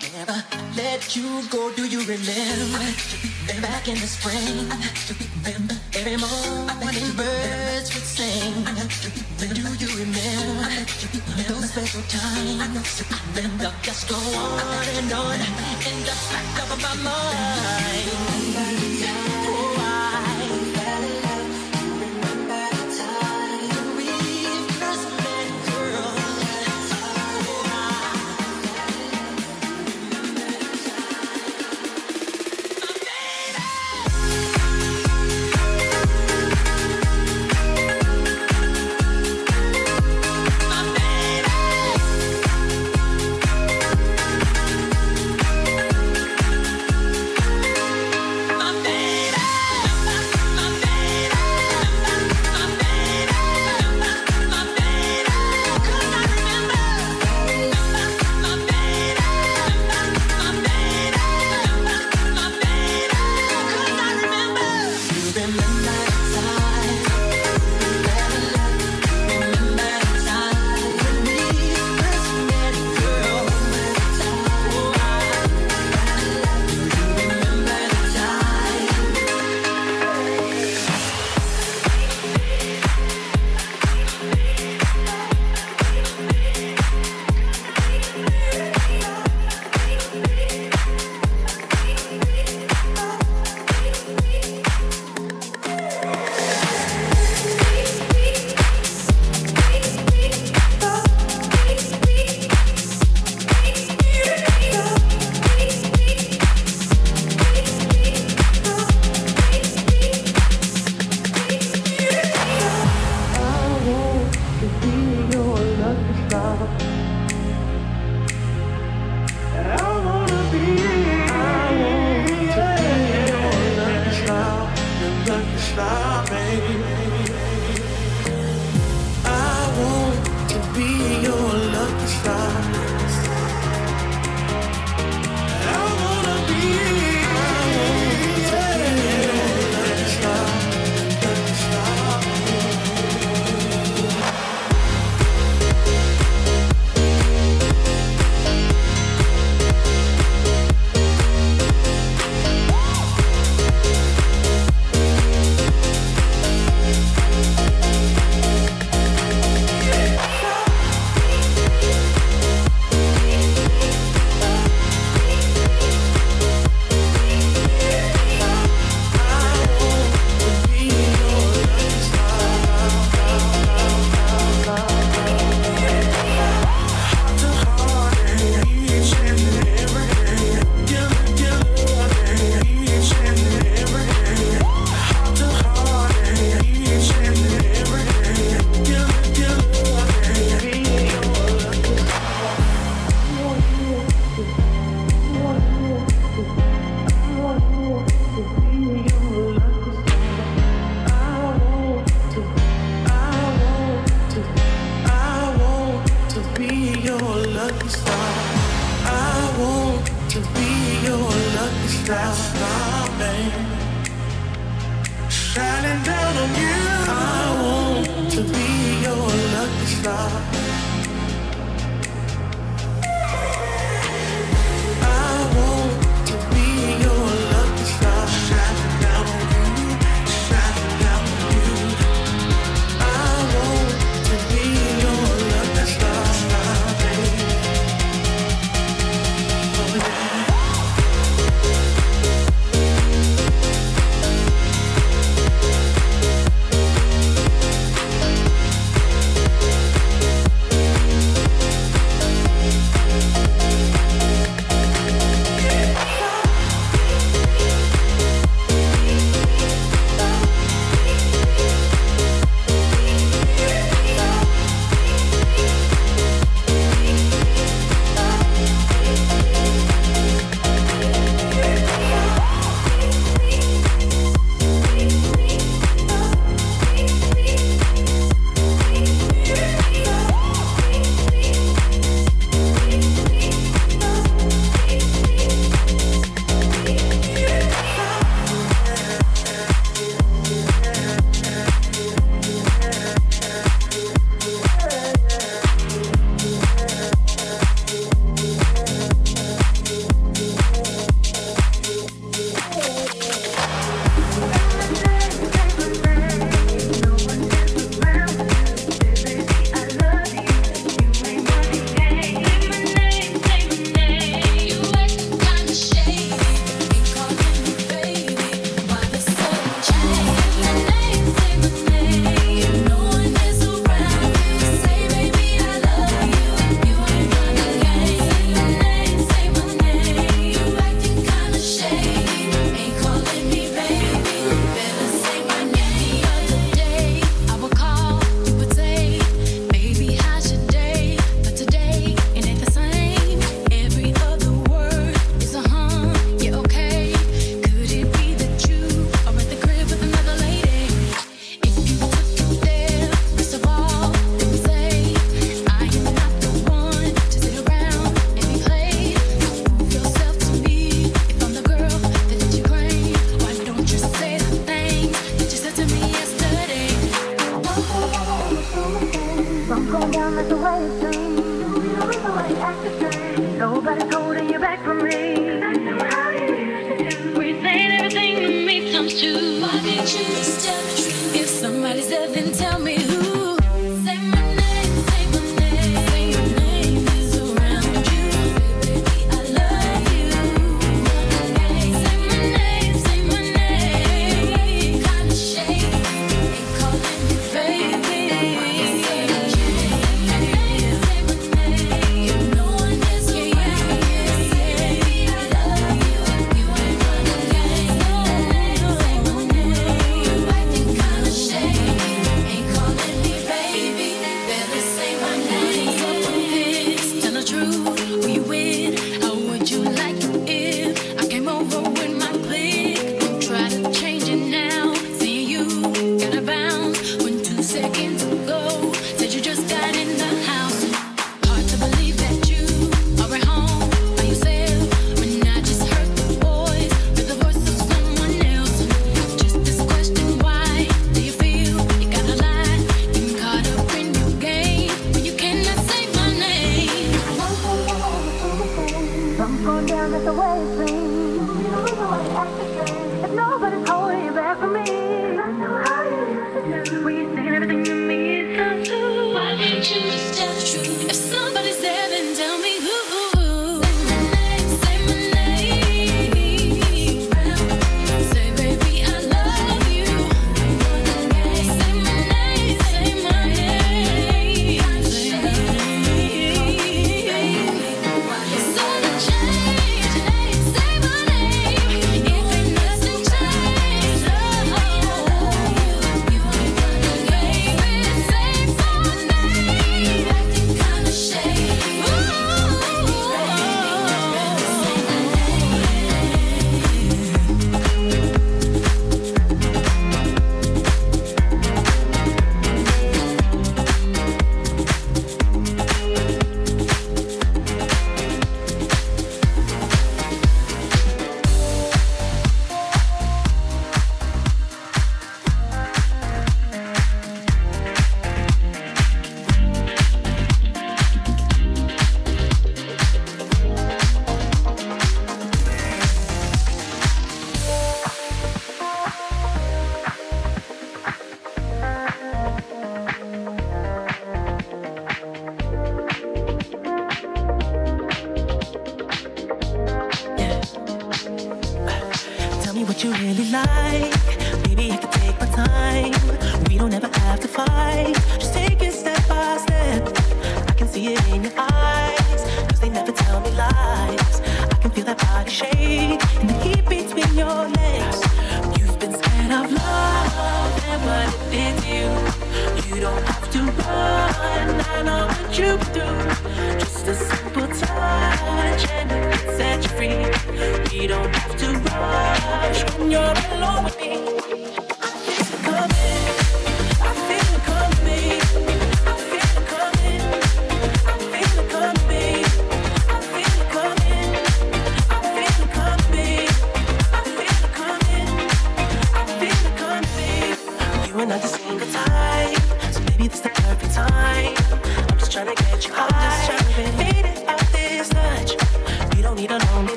Never let you go. Do you remember back in the spring? Remember every morning birds would sing. Do you remember those special times? Remember just go on and on in the back of my mind.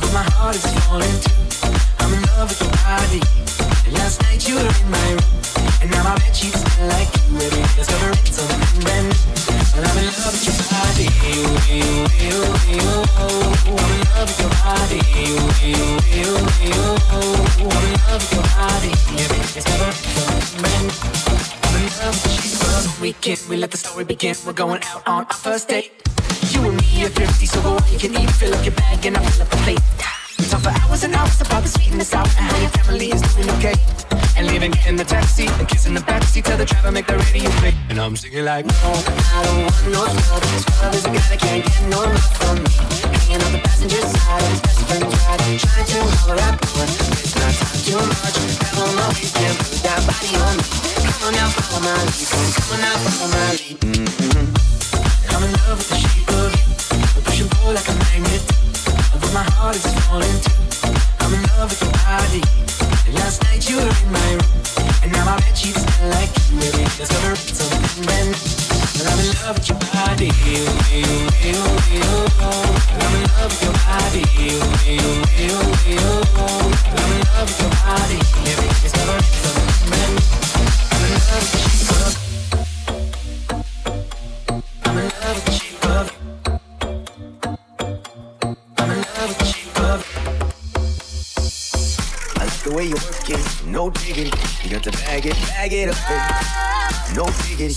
Although my heart is falling too. I'm in love with your body. And last night you were in my room. And now smell like you. I'm in love with your body. You. I'm in love with your body. You. I'm in love with your body. Weekend. We let the story begin. We're going out on our first date. You and me are thrifty, so go you can eat. Fill up your bag and I'll fill up a plate. We talk for hours and hours about the sweetness out and how your family is doing okay. And leaving in the taxi and kissing the backseat, tell the driver make the radio play. And I'm singing like, No, I don't want no love. This love is a guy that can't get no love from me. Hanging on the passenger side, his best friend's ride, trying to holler at boy. It's not time too much. Grab on my waist and put that body on me. Come on now, follow my lead. Come, on now, follow my lead. Mm-hmm. I'm in love with the shape of you. Push and pull like a magnet. Although my heart is falling too. I'm in love with your body. And last night you were in my room. And now my bed sheets smell like you. Every discover something brand new. I'm in love with your body. You, you, you, you. I'm in love with your body. You, you, you, you. I'm in love with your body. Every discover something brand new. I'm in love with the the way you work it, no diggity. You got to bag it, bag it up, baby. No diggity.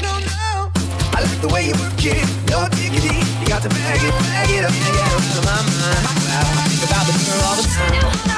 No, no. I like the way you work it, no diggity. You got to bag it, bag it up, bag it up to my mind. Wow, I think about the girl all the time.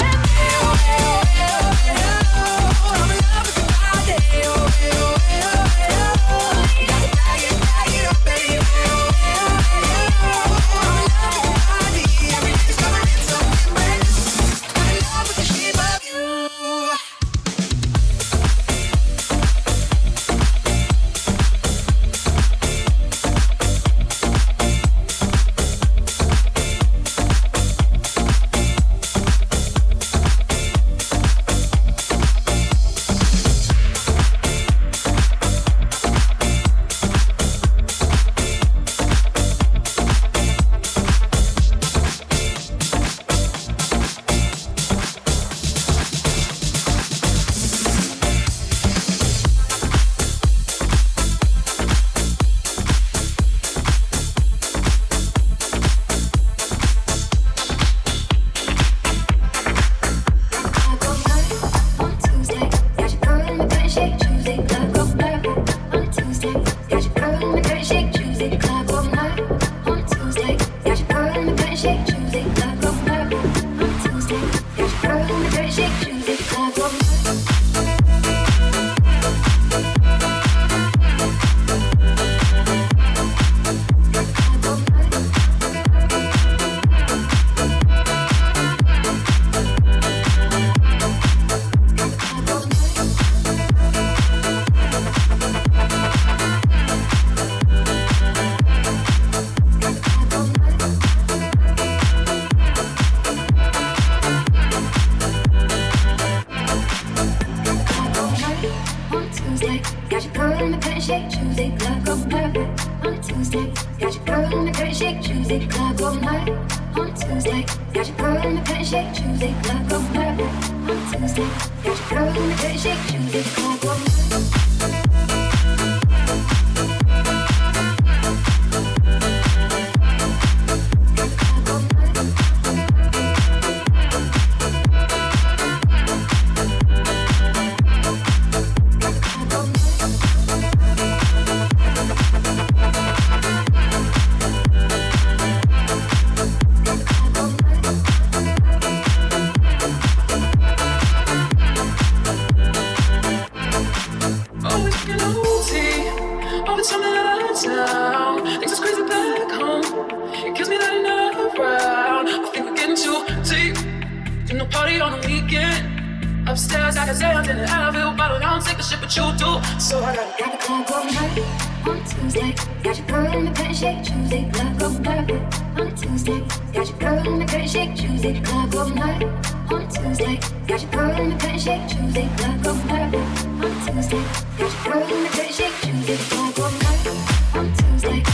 On Tuesday.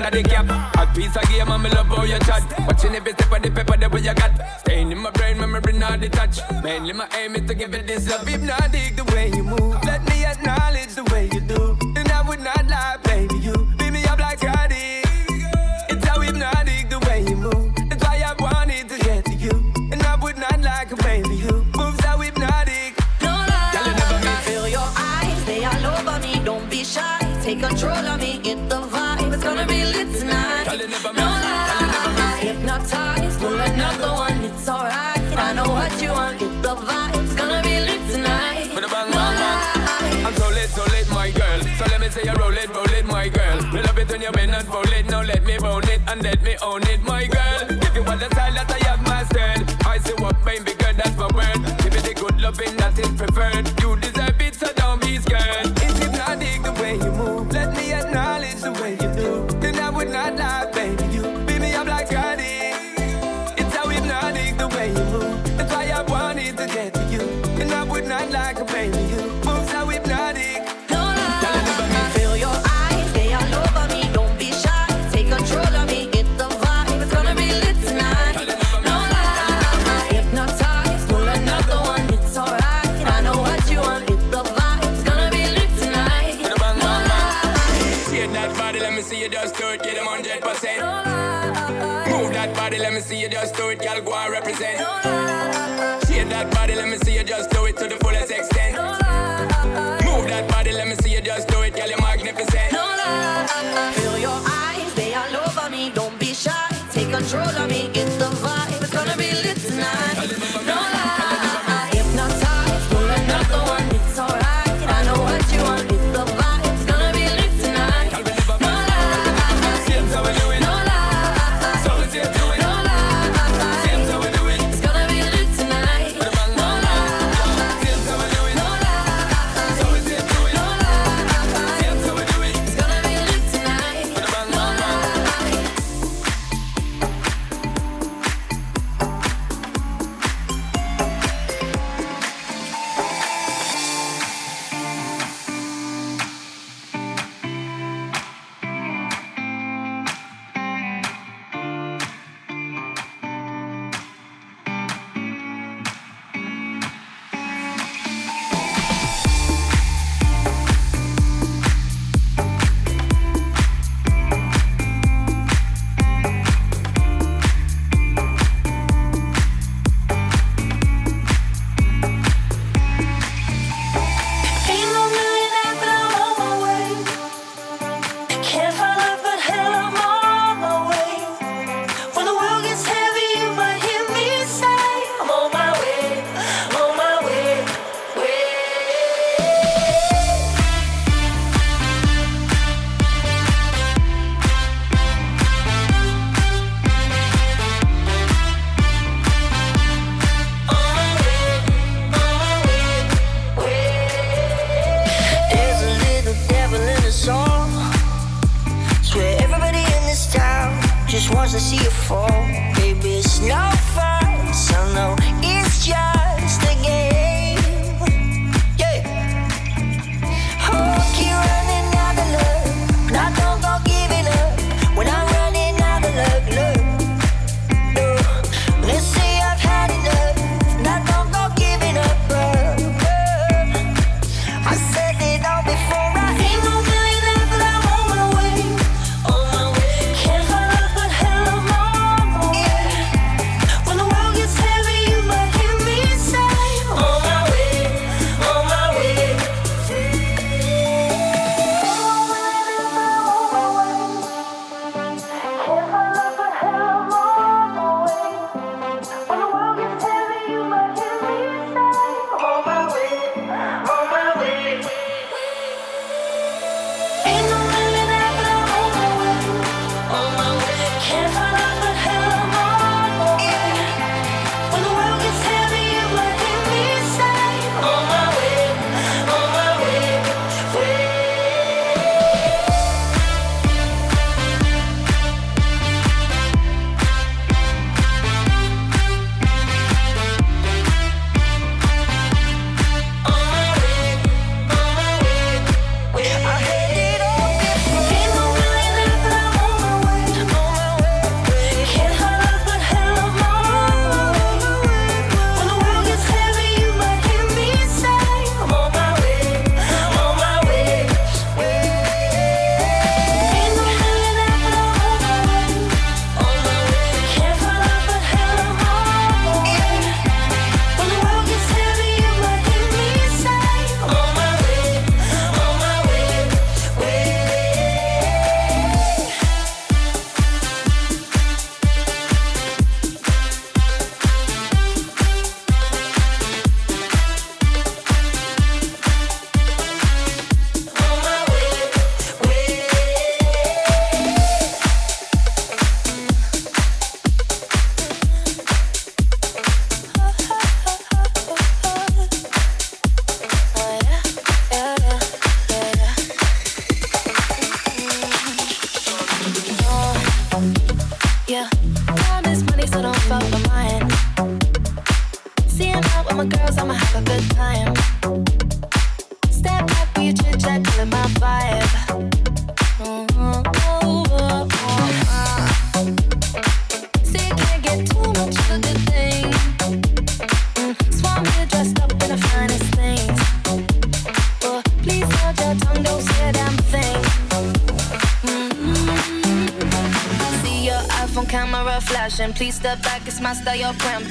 Under the cap.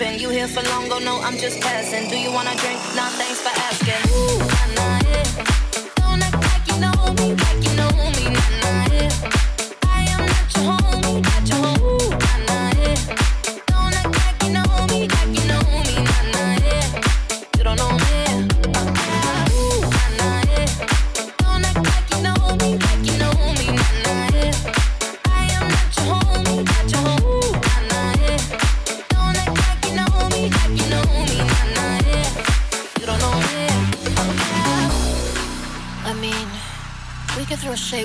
And You here for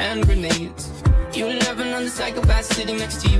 hand grenades. You never know the psychopath sitting next to you.